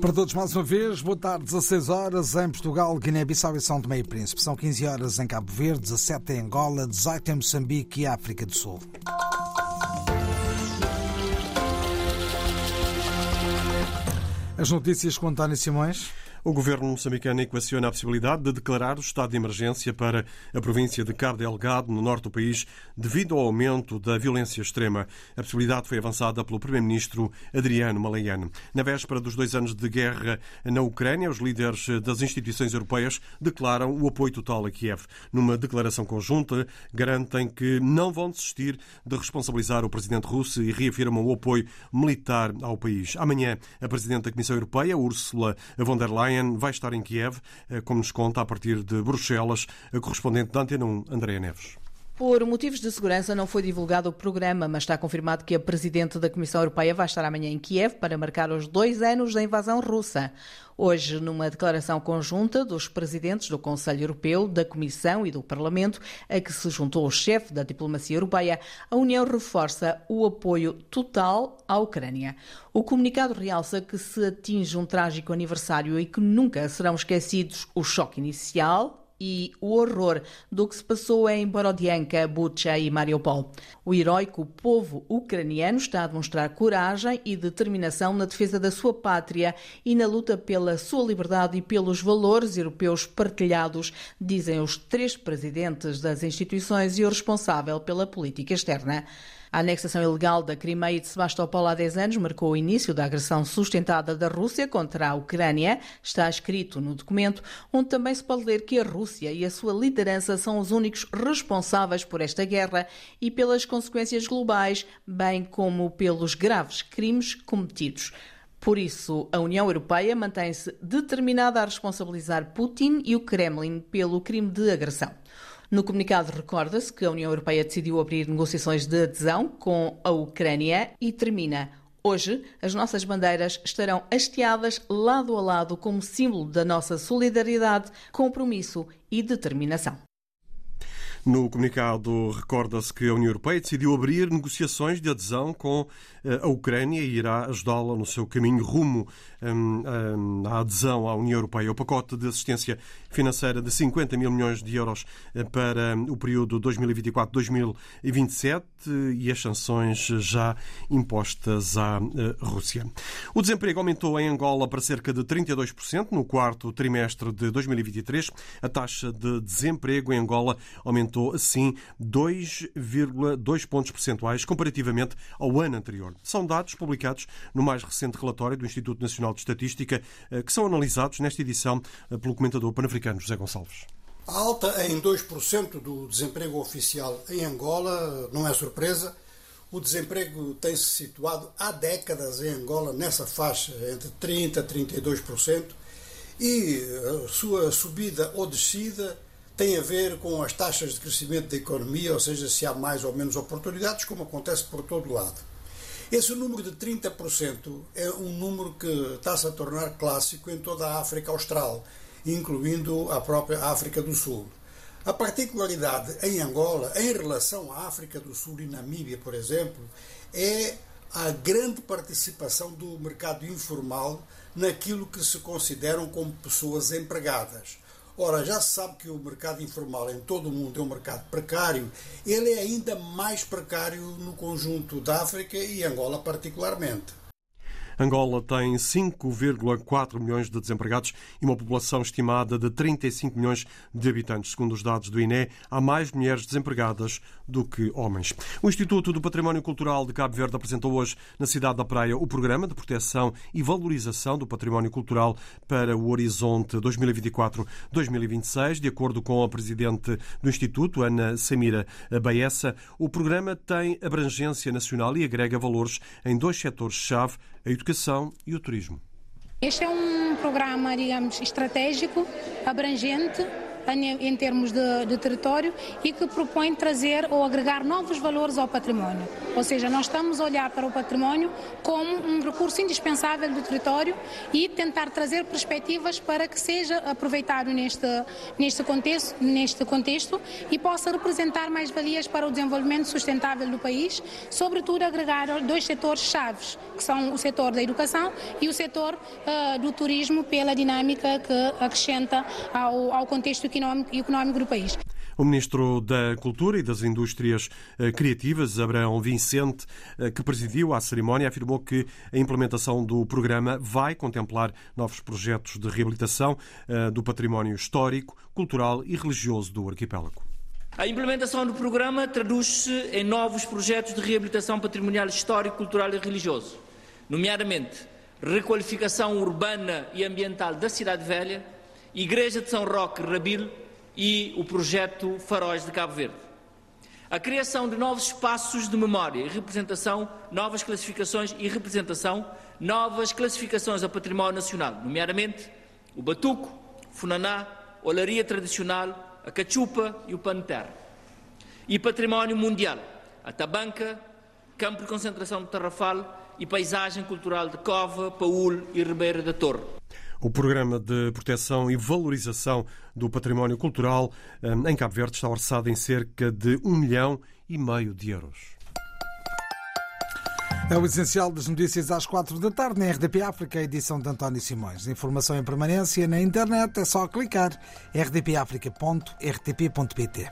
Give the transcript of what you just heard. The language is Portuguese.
Para todos mais uma vez, boa tarde, 16 horas em Portugal, Guiné-Bissau e São Tomé e Príncipe. São 15 horas em Cabo Verde, 17 em Angola, 18 em Moçambique e África do Sul. As notícias com António Simões. O governo moçambicano equaciona a possibilidade de declarar o estado de emergência para a província de Cabo Delgado, no norte do país, devido ao aumento da violência extrema. A possibilidade foi avançada pelo primeiro-ministro Adriano Maleiano. Na véspera dos dois anos de guerra na Ucrânia, os líderes das instituições europeias declaram o apoio total a Kiev. Numa declaração conjunta, garantem que não vão desistir de responsabilizar o presidente russo e reafirmam o apoio militar ao país. Amanhã, a presidente da Comissão Europeia, Ursula von der Leyen, Ryan vai estar em Kiev, eh, como nos conta a partir de Bruxelas, a correspondente da Antena 1, Andréa Neves. Por motivos de segurança, não foi divulgado o programa, mas está confirmado que a Presidente da Comissão Europeia vai estar amanhã em Kiev para marcar os dois anos da invasão russa. Hoje, numa declaração conjunta dos presidentes do Conselho Europeu, da Comissão e do Parlamento, a que se juntou o chefe da diplomacia europeia, a União reforça o apoio total à Ucrânia. O comunicado realça que se atinge um trágico aniversário e que nunca serão esquecidos o choque inicial, e o horror do que se passou em Borodianka, Bucha e Mariupol. O heróico povo ucraniano está a demonstrar coragem e determinação na defesa da sua pátria e na luta pela sua liberdade e pelos valores europeus partilhados, dizem os três presidentes das instituições e o responsável pela política externa. A anexação ilegal da Crimeia e de Sebastopol há 10 anos marcou o início da agressão sustentada da Rússia contra a Ucrânia. Está escrito no documento, onde também se pode ler que a Rússia e a sua liderança são os únicos responsáveis por esta guerra e pelas consequências globais, bem como pelos graves crimes cometidos. Por isso, a União Europeia mantém-se determinada a responsabilizar Putin e o Kremlin pelo crime de agressão. No comunicado recorda-se que a União Europeia decidiu abrir negociações de adesão com a Ucrânia e termina Hoje, as nossas bandeiras estarão hasteadas lado a lado como símbolo da nossa solidariedade, compromisso e determinação. No comunicado, recorda-se que a União Europeia decidiu abrir negociações de adesão com eh, a Ucrânia e irá ajudá-la no seu caminho rumo hum, hum, à adesão à União Europeia. O pacote de assistência financeira de 50 mil milhões de euros eh, para o período 2024-2027 e as sanções já impostas à eh, Rússia. O desemprego aumentou em Angola para cerca de 32% no quarto trimestre de 2023. A taxa de desemprego em Angola aumentou assim 2,2 pontos percentuais comparativamente ao ano anterior. São dados publicados no mais recente relatório do Instituto Nacional de Estatística eh, que são analisados nesta edição pelo comentador pan-africano José Gonçalves. A alta em 2% do desemprego oficial em Angola não é surpresa. O desemprego tem-se situado há décadas em Angola nessa faixa entre 30% a 32% e a sua subida ou descida tem a ver com as taxas de crescimento da economia, ou seja, se há mais ou menos oportunidades, como acontece por todo lado. Esse número de 30% é um número que está-se a tornar clássico em toda a África Austral, incluindo a própria África do Sul. A particularidade em Angola, em relação à África do Sul e Namíbia, por exemplo, é a grande participação do mercado informal naquilo que se consideram como pessoas empregadas. Ora, já se sabe que o mercado informal em todo o mundo é um mercado precário, ele é ainda mais precário no conjunto da África e Angola particularmente. Angola tem 5,4 milhões de desempregados e uma população estimada de 35 milhões de habitantes. Segundo os dados do INE, há mais mulheres desempregadas do que homens. O Instituto do Património Cultural de Cabo Verde apresentou hoje na cidade da Praia o programa de proteção e valorização do património cultural para o horizonte 2024-2026. De acordo com a presidente do Instituto, Ana Samira Baessa, o programa tem abrangência nacional e agrega valores em dois setores-chave a educação e o turismo. Este é um programa, digamos, estratégico, abrangente, em termos de, de território e que propõe trazer ou agregar novos valores ao património. Ou seja, nós estamos a olhar para o património como um recurso indispensável do território e tentar trazer perspectivas para que seja aproveitado neste, neste, contexto, neste contexto e possa representar mais valias para o desenvolvimento sustentável do país, sobretudo agregar dois setores chaves, que são o setor da educação e o setor uh, do turismo pela dinâmica que acrescenta ao, ao contexto económico, económico do país. O Ministro da Cultura e das Indústrias eh, Criativas, Abraão Vicente, eh, que presidiu a cerimónia, afirmou que a implementação do programa vai contemplar novos projetos de reabilitação eh, do património histórico, cultural e religioso do arquipélago. A implementação do programa traduz-se em novos projetos de reabilitação patrimonial histórico, cultural e religioso, nomeadamente requalificação urbana e ambiental da Cidade Velha, Igreja de São Roque Rabil e o projeto Faróis de Cabo Verde. A criação de novos espaços de memória e representação, novas classificações e representação, novas classificações a património nacional, nomeadamente o batuco, funaná, olaria tradicional, a cachupa e o pano terra. E património mundial, a tabanca, campo de concentração de Tarrafal e paisagem cultural de Cova, Paúl e Ribeira da Torre. O Programa de Proteção e Valorização do Património Cultural em Cabo Verde está orçado em cerca de um milhão e meio de euros. É o essencial das notícias às quatro da tarde na RDP África, edição de António Simões. Informação em permanência na internet é só clicar rdpafrica.rtp.pt.